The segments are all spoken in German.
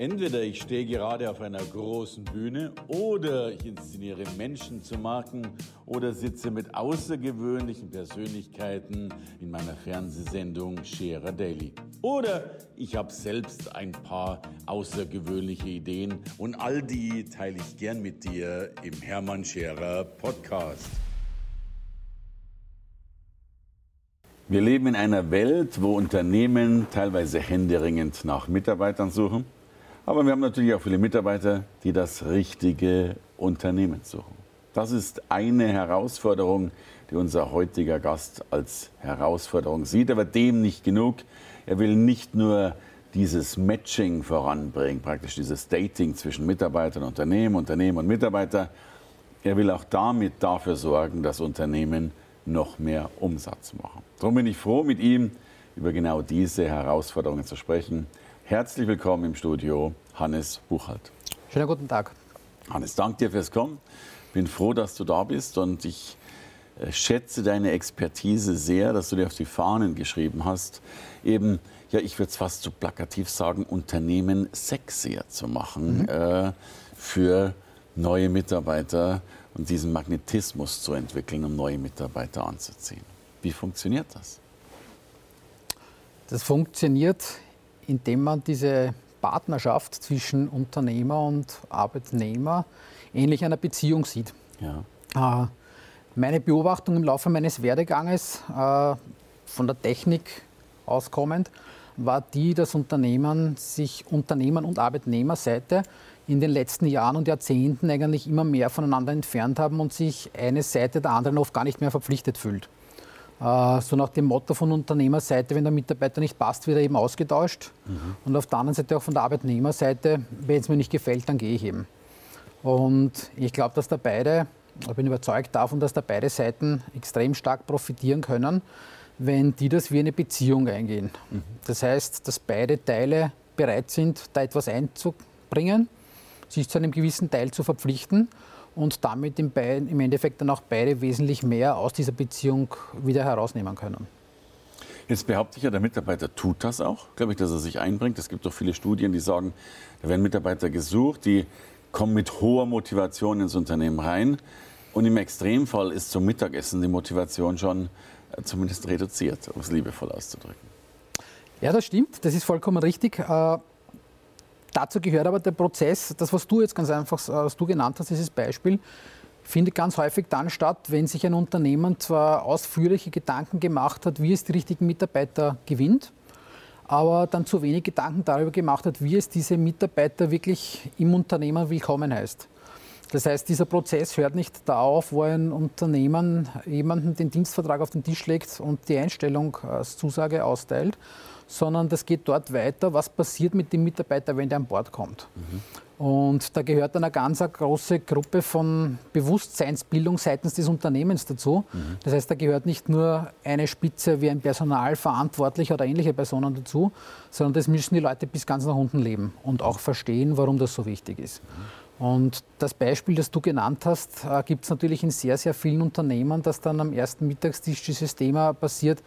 Entweder ich stehe gerade auf einer großen Bühne oder ich inszeniere Menschen zu Marken oder sitze mit außergewöhnlichen Persönlichkeiten in meiner Fernsehsendung Scherer Daily. Oder ich habe selbst ein paar außergewöhnliche Ideen und all die teile ich gern mit dir im Hermann Scherer Podcast. Wir leben in einer Welt, wo Unternehmen teilweise händeringend nach Mitarbeitern suchen. Aber wir haben natürlich auch viele Mitarbeiter, die das richtige Unternehmen suchen. Das ist eine Herausforderung, die unser heutiger Gast als Herausforderung sieht, aber dem nicht genug. Er will nicht nur dieses Matching voranbringen, praktisch dieses Dating zwischen Mitarbeitern und Unternehmen, Unternehmen und Mitarbeiter. Er will auch damit dafür sorgen, dass Unternehmen noch mehr Umsatz machen. Darum bin ich froh, mit ihm über genau diese Herausforderungen zu sprechen. Herzlich willkommen im Studio, Hannes Buchholz. Schönen guten Tag. Hannes, danke dir fürs Kommen. Bin froh, dass du da bist und ich äh, schätze deine Expertise sehr, dass du dir auf die Fahnen geschrieben hast, eben, ja, ich würde es fast so plakativ sagen, Unternehmen sexier zu machen mhm. äh, für neue Mitarbeiter und diesen Magnetismus zu entwickeln, um neue Mitarbeiter anzuziehen. Wie funktioniert das? Das funktioniert indem man diese Partnerschaft zwischen Unternehmer und Arbeitnehmer ähnlich einer Beziehung sieht. Ja. Äh, meine Beobachtung im Laufe meines Werdeganges äh, von der Technik auskommend war die, dass Unternehmen sich Unternehmer und Arbeitnehmerseite in den letzten Jahren und Jahrzehnten eigentlich immer mehr voneinander entfernt haben und sich eine Seite der anderen oft gar nicht mehr verpflichtet fühlt. Äh, so nach dem Motto von Unternehmerseite, wenn der Mitarbeiter nicht passt, wird er eben ausgetauscht. Mhm. Und auf der anderen Seite auch von der Arbeitnehmerseite, wenn es mir nicht gefällt, dann gehe ich eben. Und ich glaube, dass da beide, ich bin überzeugt davon, dass da beide Seiten extrem stark profitieren können, wenn die das wie eine Beziehung eingehen. Mhm. Das heißt, dass beide Teile bereit sind, da etwas einzubringen, sich zu einem gewissen Teil zu verpflichten und damit im, im Endeffekt dann auch beide wesentlich mehr aus dieser Beziehung wieder herausnehmen können. Jetzt behaupte ich ja, der Mitarbeiter tut das auch, glaube ich, dass er sich einbringt. Es gibt doch viele Studien, die sagen, da werden Mitarbeiter gesucht, die kommen mit hoher Motivation ins Unternehmen rein. Und im Extremfall ist zum Mittagessen die Motivation schon äh, zumindest reduziert, um es liebevoll auszudrücken. Ja, das stimmt. Das ist vollkommen richtig. Äh, Dazu gehört aber der Prozess, das, was du jetzt ganz einfach, äh, was du genannt hast, dieses Beispiel, findet ganz häufig dann statt, wenn sich ein Unternehmen zwar ausführliche Gedanken gemacht hat, wie es die richtigen Mitarbeiter gewinnt, aber dann zu wenig Gedanken darüber gemacht hat, wie es diese Mitarbeiter wirklich im Unternehmen willkommen heißt. Das heißt, dieser Prozess hört nicht da auf, wo ein Unternehmen jemanden den Dienstvertrag auf den Tisch legt und die Einstellung als Zusage austeilt, sondern das geht dort weiter, was passiert mit dem Mitarbeiter, wenn der an Bord kommt. Mhm. Und da gehört dann eine ganz große Gruppe von Bewusstseinsbildung seitens des Unternehmens dazu. Mhm. Das heißt, da gehört nicht nur eine Spitze wie ein Personalverantwortlicher oder ähnliche Personen dazu, sondern das müssen die Leute bis ganz nach unten leben und auch verstehen, warum das so wichtig ist. Mhm. Und das Beispiel, das du genannt hast, äh, gibt es natürlich in sehr, sehr vielen Unternehmen, dass dann am ersten Mittagstisch dieses Thema passiert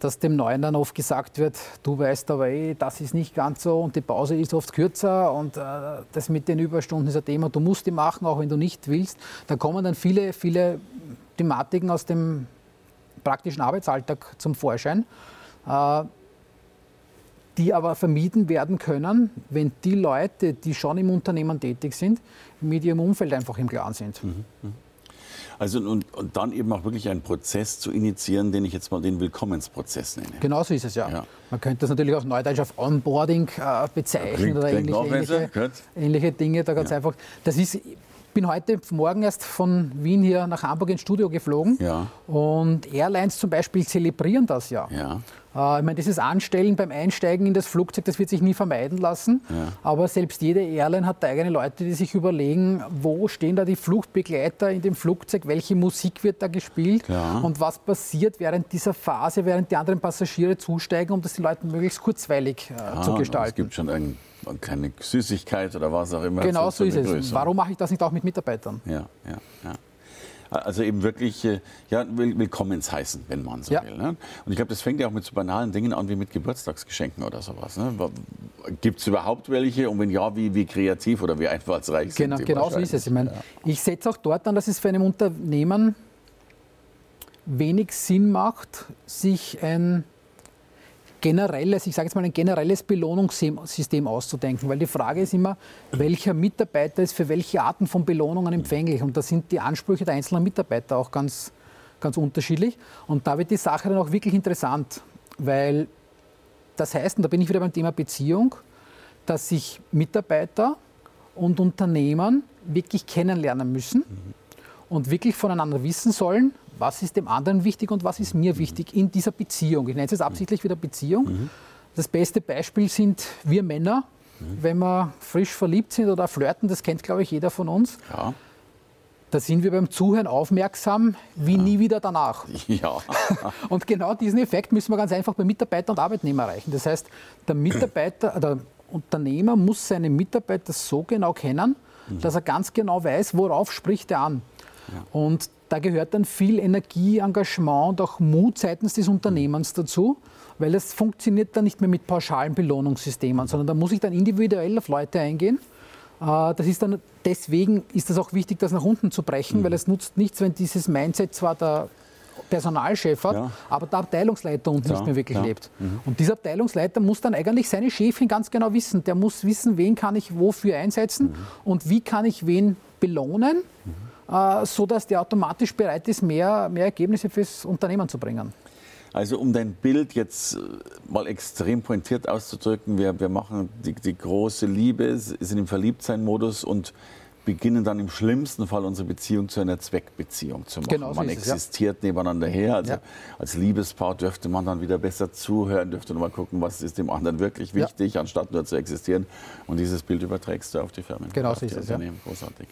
dass dem Neuen dann oft gesagt wird, du weißt aber eh, das ist nicht ganz so und die Pause ist oft kürzer und äh, das mit den Überstunden ist ein Thema, du musst die machen, auch wenn du nicht willst. Da kommen dann viele, viele Thematiken aus dem praktischen Arbeitsalltag zum Vorschein, äh, die aber vermieden werden können, wenn die Leute, die schon im Unternehmen tätig sind, mit ihrem Umfeld einfach im Klaren sind. Mhm. mhm. Also und, und dann eben auch wirklich einen Prozess zu initiieren, den ich jetzt mal den Willkommensprozess nenne. Genau so ist es ja. ja. Man könnte das natürlich auch neudeutsch auf Onboarding äh, bezeichnen klingt, oder klingt ähnliche, ähnliche, ähnliche, Dinge. Da ganz ja. einfach. Das ist bin heute Morgen erst von Wien hier nach Hamburg ins Studio geflogen. Ja. Und Airlines zum Beispiel zelebrieren das ja. ja. Äh, ich meine, dieses Anstellen beim Einsteigen in das Flugzeug, das wird sich nie vermeiden lassen. Ja. Aber selbst jede Airline hat eigene Leute, die sich überlegen, wo stehen da die Fluchtbegleiter in dem Flugzeug, welche Musik wird da gespielt Klar. und was passiert während dieser Phase, während die anderen Passagiere zusteigen, um das den Leuten möglichst kurzweilig äh, ja, zu gestalten. Es gibt schon ein keine Süßigkeit oder was auch immer. Genau so ist es. Warum mache ich das nicht auch mit Mitarbeitern? Ja, ja, ja. Also eben wirklich äh, ja, willkommens heißen, wenn man so ja. will. Ne? Und ich glaube, das fängt ja auch mit so banalen Dingen an wie mit Geburtstagsgeschenken oder sowas. Ne? Gibt es überhaupt welche? Und wenn ja, wie, wie kreativ oder wie einfallsreich genau, sind die? Genau so ist es. Ich, meine, ja. ich setze auch dort an, dass es für ein Unternehmen wenig Sinn macht, sich ein generelles, ich sage jetzt mal ein generelles Belohnungssystem auszudenken, weil die Frage ist immer, welcher Mitarbeiter ist für welche Arten von Belohnungen empfänglich? Und da sind die Ansprüche der einzelnen Mitarbeiter auch ganz, ganz unterschiedlich. Und da wird die Sache dann auch wirklich interessant, weil das heißt, und da bin ich wieder beim Thema Beziehung, dass sich Mitarbeiter und Unternehmen wirklich kennenlernen müssen und wirklich voneinander wissen sollen, was ist dem anderen wichtig und was ist mir wichtig in dieser Beziehung. Ich nenne es jetzt absichtlich wieder Beziehung. Mhm. Das beste Beispiel sind wir Männer, mhm. wenn wir frisch verliebt sind oder flirten, das kennt, glaube ich, jeder von uns. Ja. Da sind wir beim Zuhören aufmerksam, wie ja. nie wieder danach. Ja. und genau diesen Effekt müssen wir ganz einfach bei Mitarbeiter und Arbeitnehmer erreichen. Das heißt, der Mitarbeiter, der Unternehmer muss seine Mitarbeiter so genau kennen, mhm. dass er ganz genau weiß, worauf spricht er an. Ja. Und da gehört dann viel Energie, Engagement und auch Mut seitens des Unternehmens dazu, weil es funktioniert dann nicht mehr mit pauschalen Belohnungssystemen, sondern da muss ich dann individuell auf Leute eingehen. Äh, das ist dann, deswegen ist es auch wichtig, das nach unten zu brechen, mhm. weil es nutzt nichts, wenn dieses Mindset zwar der Personalchef hat, ja. aber der Abteilungsleiter unten ja, nicht mehr wirklich ja. lebt. Mhm. Und dieser Abteilungsleiter muss dann eigentlich seine Chefin ganz genau wissen. Der muss wissen, wen kann ich wofür einsetzen mhm. und wie kann ich wen belohnen. Mhm äh, so dass der automatisch bereit ist, mehr, mehr Ergebnisse fürs Unternehmen zu bringen. Also um dein Bild jetzt äh, mal extrem pointiert auszudrücken, wir, wir machen die, die große Liebe, sind im Verliebtsein-Modus und beginnen dann im schlimmsten Fall unsere Beziehung zu einer Zweckbeziehung zu machen. Genau, man es, existiert ja. nebeneinander her. Also ja. als Liebespaar dürfte man dann wieder besser zuhören, dürfte nochmal gucken, was ist dem anderen wirklich wichtig, ja. anstatt nur zu existieren. Und dieses Bild überträgst du auf die Firmen. Genau, so ist es. Ja. Großartig.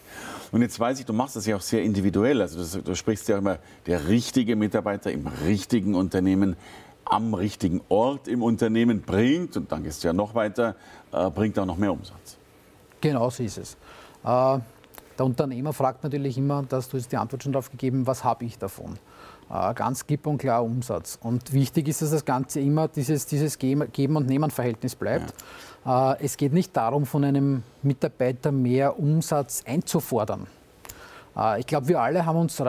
Und jetzt weiß ich, du machst das ja auch sehr individuell. Also das, du sprichst ja immer der richtige Mitarbeiter im richtigen Unternehmen am richtigen Ort im Unternehmen bringt, und dann gehst du ja noch weiter, äh, bringt auch noch mehr Umsatz. Genau so ist es. Äh, der Unternehmer fragt natürlich immer, dass du jetzt die Antwort schon darauf gegeben, was habe ich davon? Äh, ganz klipp und klar Umsatz. Und wichtig ist, dass das Ganze immer dieses, dieses Geben- und Nehmen-Verhältnis bleibt. Ja. Äh, es geht nicht darum, von einem Mitarbeiter mehr Umsatz einzufordern. Ich glaube, wir alle haben uns,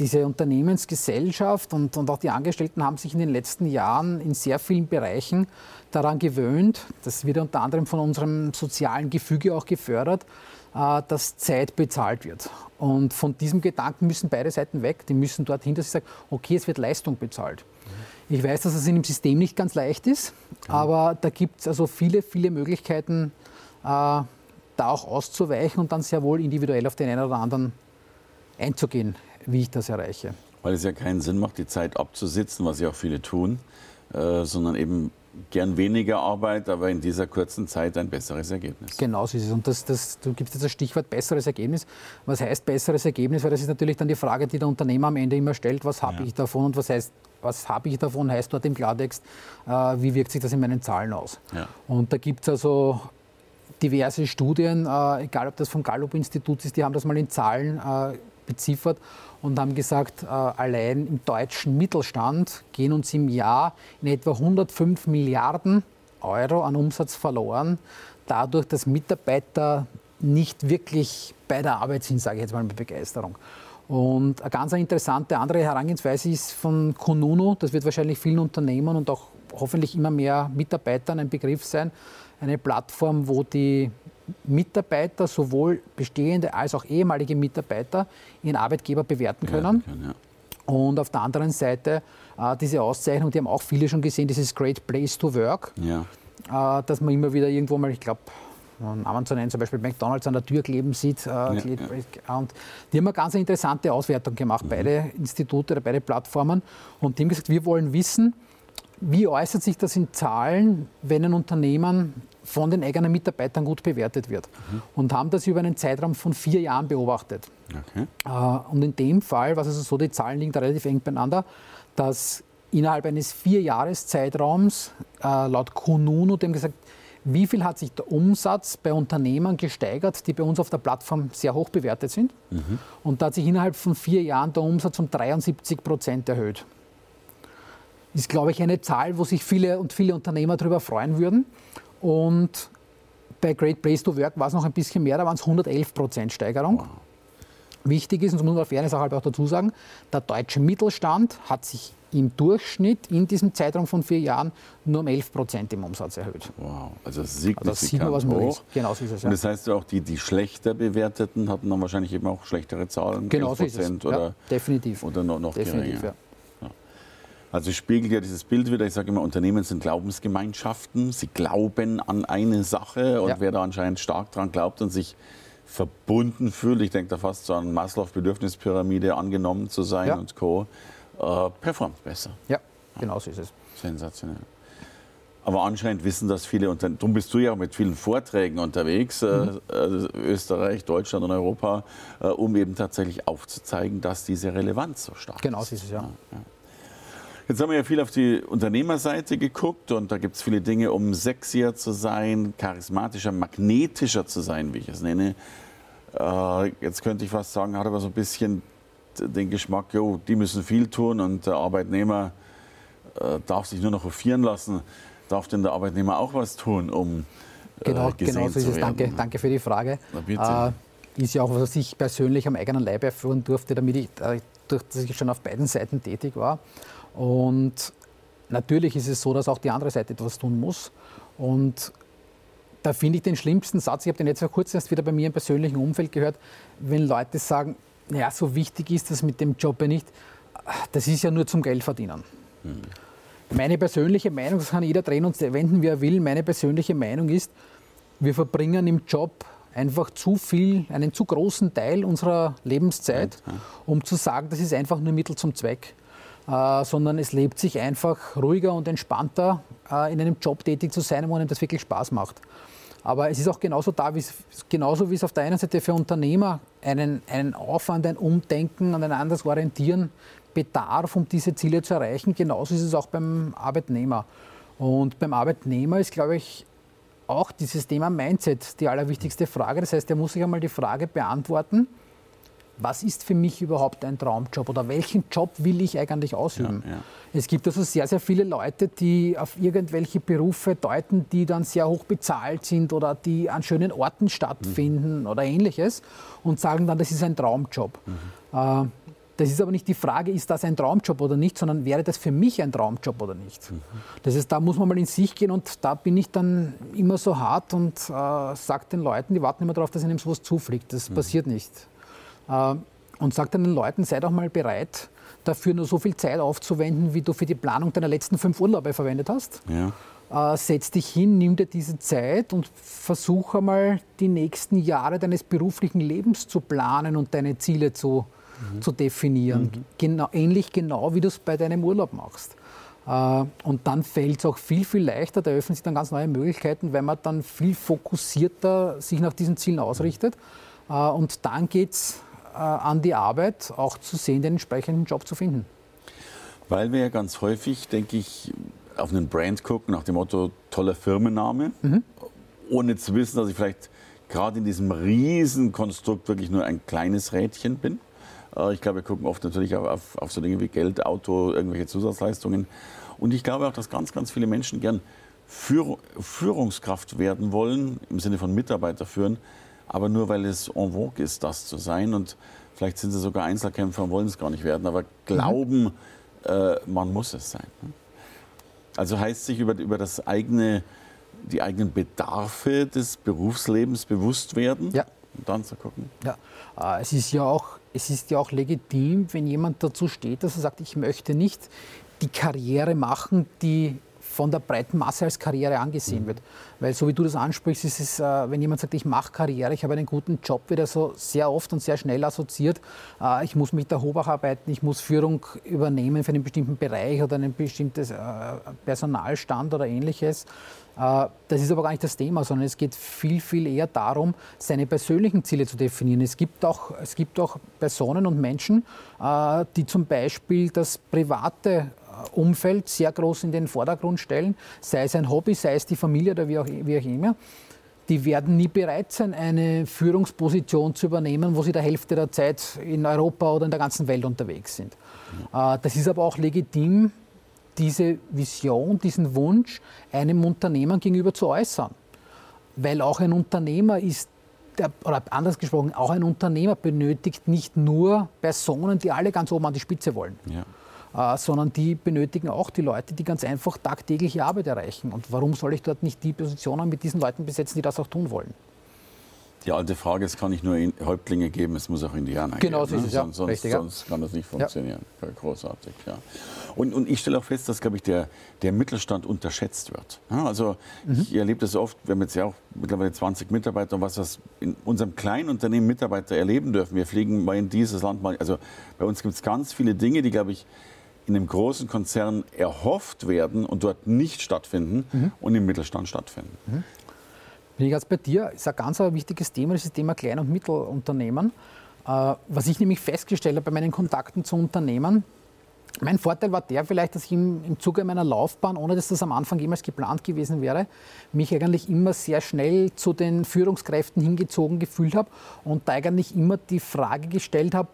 diese Unternehmensgesellschaft und, und auch die Angestellten haben sich in den letzten Jahren in sehr vielen Bereichen daran gewöhnt, das wird unter anderem von unserem sozialen Gefüge auch gefördert, dass Zeit bezahlt wird. Und von diesem Gedanken müssen beide Seiten weg. Die müssen dorthin, dass sie sagen, okay, es wird Leistung bezahlt. Mhm. Ich weiß, dass es in dem System nicht ganz leicht ist, ja. aber da gibt es also viele, viele Möglichkeiten, äh, da auch auszuweichen und dann sehr wohl individuell auf den einen oder anderen einzugehen, wie ich das erreiche. Weil es ja keinen Sinn macht, die Zeit abzusitzen, was ja auch viele tun, äh, sondern eben gern weniger Arbeit, aber in dieser kurzen Zeit ein besseres Ergebnis. Genau so ist es. Und das, das, du gibst jetzt das Stichwort besseres Ergebnis. Was heißt besseres Ergebnis? Weil das ist natürlich dann die Frage, die der Unternehmer am Ende immer stellt, was habe ja. ich davon und was heißt, was habe ich davon, heißt dort im Klartext, äh, wie wirkt sich das in meinen Zahlen aus. Ja. Und da gibt es also diverse Studien, äh, egal ob das vom Gallup-Institut ist, die haben das mal in Zahlen äh, beziffert und haben gesagt, äh, allein im deutschen Mittelstand gehen uns im Jahr in etwa 105 Milliarden Euro an Umsatz verloren, dadurch, dass Mitarbeiter nicht wirklich bei der Arbeit sind, sage ich jetzt mal mit Begeisterung. Und eine ganz interessante andere Herangehensweise ist von Kununu, das wird wahrscheinlich vielen Unternehmen und auch hoffentlich immer mehr Mitarbeitern ein Begriff sein, eine Plattform, wo die Mitarbeiter, sowohl bestehende als auch ehemalige Mitarbeiter, ihren Arbeitgeber bewerten können. können ja. Und auf der anderen Seite äh, diese Auszeichnung, die haben auch viele schon gesehen, dieses Great Place to Work, ja. äh, dass man immer wieder irgendwo mal, ich glaube, Namen zu nennen, zum Beispiel McDonalds an der Tür kleben sieht. Äh, ja, ja. Und die haben eine ganz interessante Auswertung gemacht, mhm. beide Institute oder beide Plattformen. Und die haben gesagt, wir wollen wissen, wie äußert sich das in Zahlen, wenn ein Unternehmen von den eigenen Mitarbeitern gut bewertet wird. Mhm. Und haben das über einen Zeitraum von vier Jahren beobachtet. Okay. Äh, und in dem Fall, was also so, die Zahlen liegen da relativ eng beieinander, dass innerhalb eines vier Jahreszeitraums äh, laut Kununu, dem gesagt, wie viel hat sich der Umsatz bei Unternehmern gesteigert, die bei uns auf der Plattform sehr hoch bewertet sind. Mhm. Und da hat sich innerhalb von vier Jahren der Umsatz um 73 Prozent erhöht. Ist, glaube ich, eine Zahl, wo sich viele und viele Unternehmer darüber freuen würden. Und bei Great Place to Work war es noch ein bisschen mehr, da waren es 111 Prozent Steigerung. Wow. Wichtig ist, und das muss man auf Fairness auch dazu sagen, der deutsche Mittelstand hat sich im Durchschnitt in diesem Zeitraum von vier Jahren nur um 11 Prozent im Umsatz erhöht. Wow, also signifikant also man, was hoch. Genau so ist es. Ja. Und das heißt auch, die, die schlechter bewerteten hatten dann wahrscheinlich eben auch schlechtere Zahlen. Genau so ist es. Oder, ja, definitiv. Oder noch, noch definitiv, geringer. Ja. Also spiegelt ja dieses Bild wieder. Ich sage immer, Unternehmen sind Glaubensgemeinschaften. Sie glauben an eine Sache und wer da anscheinend stark dran glaubt und sich verbunden fühlt, ich denke da fast so an Maslow-Bedürfnispyramide, angenommen zu sein und Co., äh, performt besser. Ja, genau so ist es. Sensationell. Aber anscheinend wissen das viele Unternehmen. Darum bist du ja auch mit vielen Vorträgen unterwegs, äh, mhm. äh, Österreich, Deutschland und Europa, äh, um eben tatsächlich aufzuzeigen, dass diese Relevanz so stark genau ist. Genau so ist es, ja. ja, ja. Jetzt haben wir ja viel auf die Unternehmerseite geguckt und da gibt es viele Dinge, um sexier zu sein, charismatischer, magnetischer zu sein, wie ich es nenne. Äh, jetzt könnte ich fast sagen, hat aber so ein bisschen den Geschmack, jo, die müssen viel tun und der Arbeitnehmer äh, darf sich nur noch hofieren lassen. Darf denn der Arbeitnehmer auch was tun, um äh, genau, gesehen genau so ist es. Danke, danke für die Frage. Äh, ist ja auch, was ich persönlich am eigenen Leib erführen durfte, damit ich, äh, durch, dass ich schon auf beiden Seiten tätig war. Und natürlich ist es so, dass auch die andere Seite etwas tun muss. Und da finde ich den schlimmsten Satz, ich habe den jetzt vor kurzem erst wieder bei mir im persönlichen Umfeld gehört, wenn Leute sagen, naja, so wichtig ist das mit dem Job ja nicht. Das ist ja nur zum Geld verdienen. Mhm. Meine persönliche Meinung, das kann jeder drehen und wenden, wie er will, meine persönliche Meinung ist, wir verbringen im Job einfach zu viel, einen zu großen Teil unserer Lebenszeit, um zu sagen, das ist einfach nur Mittel zum Zweck. Äh, sondern es lebt sich einfach ruhiger und entspannter, äh, in einem Job tätig zu sein, wo einem das wirklich Spaß macht. Aber es ist auch genauso da, genauso wie es auf der einen Seite für Unternehmer einen, einen Aufwand, ein Umdenken und ein anderes Orientieren bedarf, um diese Ziele zu erreichen. Genauso ist es auch beim Arbeitnehmer. Und beim Arbeitnehmer ist, glaube ich, auch dieses Thema Mindset die allerwichtigste Frage. Das heißt, er muss sich einmal die Frage beantworten, was ist für mich überhaupt ein Traumjob oder welchen Job will ich eigentlich ausüben? Ja, ja. Es gibt also sehr, sehr viele Leute, die auf irgendwelche Berufe deuten, die dann sehr hoch bezahlt sind oder die an schönen Orten stattfinden mhm. oder ähnliches und sagen dann, das ist ein Traumjob. Mhm. Äh, das ist aber nicht die Frage, ist das ein Traumjob oder nicht, sondern wäre das für mich ein Traumjob oder nicht. Mhm. Das heißt, da muss man mal in sich gehen und da bin ich dann immer so hart und äh, sage den Leuten, die warten immer darauf, dass ihnen sowas zufliegt. Das mhm. passiert nicht. Äh, und sage dann den Leuten, sei doch mal bereit, dafür nur so viel Zeit aufzuwenden, wie du für die Planung deiner letzten fünf Urlaube verwendet hast. Ja. Äh, setz dich hin, nimm dir diese Zeit und versuch einmal die nächsten Jahre deines beruflichen Lebens zu planen und deine Ziele zu, mhm. zu definieren. Mhm. Genau, ähnlich genau, wie du es bei deinem Urlaub machst. Äh, und dann fällt es auch viel, viel leichter, da öffnen sich dann ganz neue Möglichkeiten, weil man dann viel fokussierter sich nach diesen Zielen ausrichtet. Äh, und dann geht es an die Arbeit, auch zu sehen, den entsprechenden Job zu finden. Weil wir ja ganz häufig, denke ich, auf einen Brand gucken, nach dem Motto toller Firmenname, mhm. ohne zu wissen, dass ich vielleicht gerade in diesem Riesenkonstrukt wirklich nur ein kleines Rädchen bin. Äh, ich glaube, wir gucken oft natürlich auf, auf, auf, so Dinge wie Geld, Auto, irgendwelche Zusatzleistungen. Und ich glaube auch, dass ganz, ganz viele Menschen gern Führungskraft werden wollen, im Sinne von Mitarbeiter führen, aber nur weil es en vogue ist, das zu sein. Und vielleicht sind sie sogar Einzelkämpfer und wollen es gar nicht werden, aber glauben, mhm. äh, man muss es sein. Ne? Also heißt sich über, über das eigene, die eigenen Bedarfe des Berufslebens bewusst werden ja. und dann zu gucken. Ja, äh, es ist ja auch es ist ja auch legitim, wenn jemand dazu steht, dass er sagt, ich möchte nicht die Karriere machen, die von der breiten Masse als Karriere angesehen mhm. wird. Weil so wie du das ansprichst, ist es, äh, wenn jemand sagt, ich mache Karriere, ich habe einen guten Job, wird er so sehr oft und sehr schnell assoziiert. Äh, ich muss mit der Hobach arbeiten, ich muss Führung übernehmen für einen bestimmten Bereich oder einen bestimmten äh, Personalstand oder ähnliches. Das ist aber gar nicht das Thema, sondern es geht viel, viel eher darum, seine persönlichen Ziele zu definieren. Es gibt auch, es gibt auch Personen und Menschen, die zum Beispiel das private Umfeld sehr groß in den Vordergrund stellen, sei es ein Hobby, sei es die Familie oder wie auch, wie auch immer, die werden nie bereit sein, eine Führungsposition zu übernehmen, wo sie der Hälfte der Zeit in Europa oder in der ganzen Welt unterwegs sind. Äh, das ist aber auch legitim, diese Vision, diesen Wunsch einem Unternehmen gegenüber zu äußern. Weil auch ein Unternehmer ist, oder anders gesprochen, auch ein Unternehmer benötigt nicht nur Personen, die alle ganz oben an die Spitze wollen. Ja äh, sondern die benötigen auch die Leute, die ganz einfach tagtägliche Arbeit erreichen. Und warum soll ich dort nicht die Positionen mit diesen Leuten besetzen, die das auch tun wollen? Die alte Frage, es kann nicht nur Häuptlinge geben, es muss auch Indianer genau, geben. Genau, so ne? sonst, Richtig, sonst kann das nicht funktionieren. Ja. Großartig, ja. Und, und ich stelle auch fest, dass, glaube ich, der, der Mittelstand unterschätzt wird. Ja, also mhm. ich erlebe das oft, wir haben jetzt ja auch mittlerweile 20 Mitarbeiter und was das in unserem kleinen Unternehmen Mitarbeiter erleben dürfen. Wir fliegen mal in dieses Land mal, also bei uns gibt es ganz viele Dinge, die, glaube ich, in einem großen Konzern erhofft werden und dort nicht stattfinden mhm. und im Mittelstand stattfinden. Mhm. Bin ich ganz bei dir, ist ein ganz wichtiges Thema, das ist das Thema Klein- und Mittelunternehmen. Äh, was ich nämlich festgestellt habe bei meinen Kontakten zu Unternehmen, mein Vorteil war der vielleicht, dass ich im, im Zuge meiner Laufbahn, ohne dass das am Anfang jemals geplant gewesen wäre, mich eigentlich immer sehr schnell zu den Führungskräften hingezogen gefühlt habe und da eigentlich immer die Frage gestellt habe,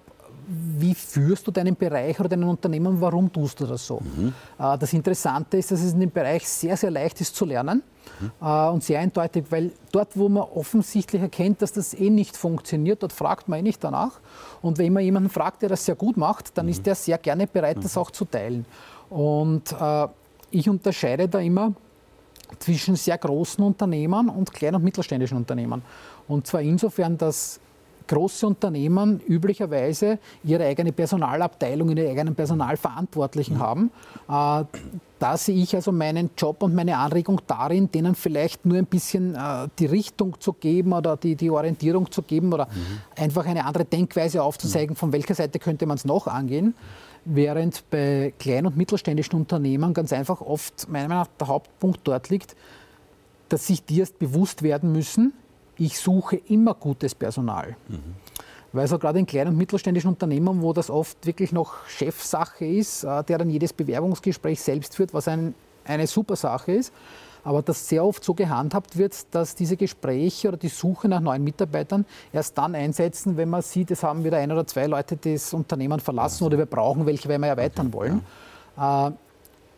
wie führst du deinen Bereich oder dein Unternehmen, warum tust du das so? Mhm. Äh, das Interessante ist, dass es in dem Bereich sehr, sehr leicht ist zu lernen mhm. und sehr eindeutig, weil dort, wo man offensichtlich erkennt, dass das eh nicht funktioniert, dort fragt man eh nicht danach. Und wenn man jemanden fragt, der das sehr gut macht, dann mhm. ist der sehr gerne bereit, das mhm. auch zu teilen. Und äh, ich unterscheide da immer zwischen sehr großen Unternehmen und kleinen und mittelständischen Unternehmen. Und zwar insofern, dass große Unternehmen üblicherweise ihre eigene Personalabteilung, ihre eigenen Personalverantwortlichen mhm. haben. Äh, da sehe ich also meinen Job und meine Anregung darin, denen vielleicht nur ein bisschen äh, die Richtung zu geben oder die, die Orientierung zu geben oder mhm. einfach eine andere Denkweise aufzuzeigen, mhm. von welcher Seite könnte man es noch angehen. Während bei kleinen und mittelständischen Unternehmen ganz einfach oft meiner Meinung nach der Hauptpunkt dort liegt, dass sich die erst bewusst werden müssen, ich suche immer gutes Personal. Mhm. Weil so gerade in kleinen und mittelständischen Unternehmen, wo das oft wirklich noch Chefsache ist, äh, der dann jedes Bewerbungsgespräch selbst führt, was ein, eine super Sache ist, aber das sehr oft so gehandhabt wird, dass diese Gespräche oder die Suche nach neuen Mitarbeitern erst dann einsetzen, wenn man sieht, es haben wieder ein oder zwei Leute das Unternehmen verlassen oder wir brauchen welche, weil wir erweitern wollen. Äh,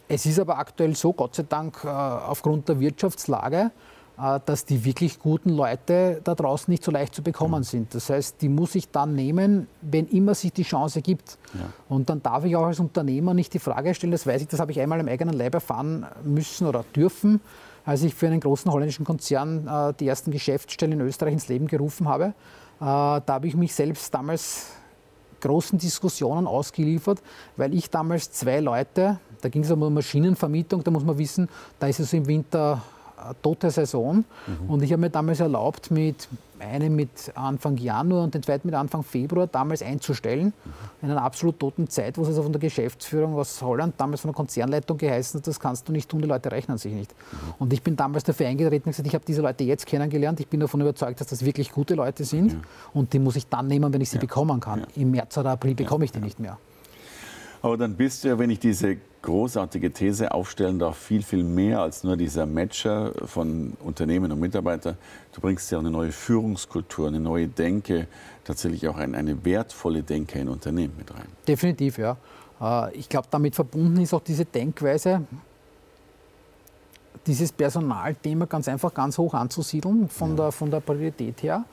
es ist aber aktuell so, Gott sei Dank, äh, aufgrund der Wirtschaftslage, dass die wirklich guten Leute da draußen nicht so leicht zu bekommen mhm. sind. Das heißt, die muss ich dann nehmen, wenn immer sich die Chance gibt. Ja. Und dann darf ich auch als Unternehmer nicht die Frage stellen, das weiß ich, das habe ich einmal im eigenen Leib erfahren müssen oder dürfen, als ich für einen großen holländischen Konzern äh, die ersten Geschäftsstellen in Österreich ins Leben gerufen habe. Äh, da habe ich mich selbst damals großen Diskussionen ausgeliefert, weil ich damals zwei Leute, da ging es um Maschinenvermietung, da muss man wissen, da ist es im Winter tote Saison. Mhm. Und ich habe mir damals erlaubt, mit einem mit Anfang Januar und den zweiten mit Anfang Februar damals einzustellen. Mhm. In einer absolut toten Zeit, wo es also von der Geschäftsführung aus Holland, damals von der Konzernleitung geheißen hat, das kannst du nicht tun, die Leute rechnen sich nicht. Mhm. Und ich bin damals dafür eingetreten und gesagt, ich habe diese Leute jetzt kennengelernt, ich bin davon überzeugt, dass das wirklich gute Leute sind ja. und die muss ich dann nehmen, wenn ich sie ja. bekommen kann. Ja. Im März oder April bekomme ich die nicht mehr. Aber dann bist du ja, wenn ich diese großartige These aufstellen darf, viel, viel mehr als nur dieser Matcher von Unternehmen und Mitarbeitern. Du bringst ja auch eine neue Führungskultur, eine neue Denke, tatsächlich auch eine, eine wertvolle Denke in Unternehmen mit rein. Definitiv, ja. Äh, ich glaube, damit verbunden ist auch diese Denkweise, dieses Personalthema ganz einfach ganz hoch anzusiedeln von, ja. der, von der Priorität her.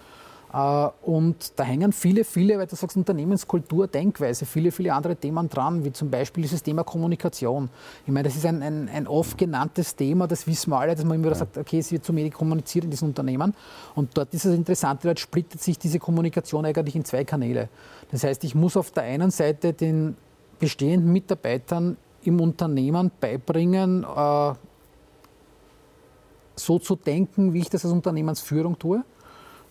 Äh, und da hängen viele, viele, weil du sagst Unternehmenskultur, Denkweise, viele, viele andere Themen dran, wie zum Beispiel dieses Thema Kommunikation. Ich meine, das ist ein, ein, ein oft genanntes Thema, das wissen wir alle, dass man immer ja. sagt, okay, es wird zu wenig kommuniziert in diesen Unternehmen. Und dort ist es interessant, dort splittet sich diese Kommunikation eigentlich in zwei Kanäle. Das heißt, ich muss auf der einen Seite den bestehenden Mitarbeitern im Unternehmen beibringen, äh, so zu denken, wie ich das als Unternehmensführung tue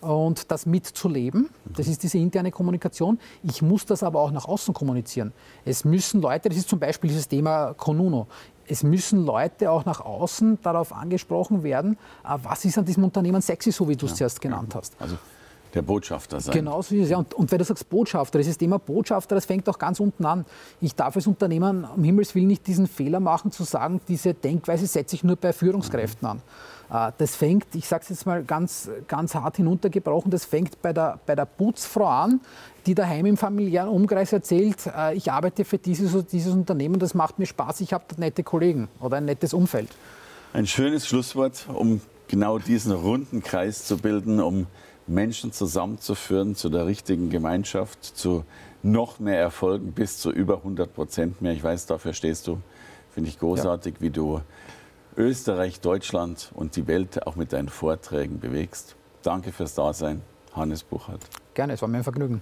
und das mitzuleben. Das ist diese interne Kommunikation. Ich muss das aber auch nach außen kommunizieren. Es müssen Leute, das ist zum Beispiel dieses Thema Konuno, es müssen Leute auch nach außen darauf angesprochen werden, äh, was ist an diesem Unternehmen sexy, so wie du es ja, zuerst genannt hast. Also der Botschafter sein. Genau so ist es. Ja. Und, und wenn du sagst Botschafter, das ist Thema Botschafter, das fängt auch ganz unten an. Ich darf als Unternehmen um Himmels Willen nicht diesen Fehler machen, zu sagen, diese Denkweise setze ich nur bei Führungskräften an. Äh, das fängt, ich sage es jetzt mal ganz, ganz hart hinuntergebrochen, das fängt bei der, bei der Putzfrau an, die daheim im familiären Umkreis erzählt, äh, ich arbeite für dieses, dieses Unternehmen, das macht mir Spaß, ich habe nette Kollegen oder ein nettes Umfeld. Ein schönes Schlusswort, um genau diesen runden Kreis zu bilden, um Menschen zusammenzuführen zu der richtigen Gemeinschaft, zu noch mehr Erfolgen bis zu über 100 Prozent mehr. Ich weiß, dafür stehst du. Finde ich großartig, ja. wie du Österreich, Deutschland und die Welt auch mit deinen Vorträgen bewegst. Danke fürs Dasein, Hannes Buchert. Gerne, es war mir ein Vergnügen.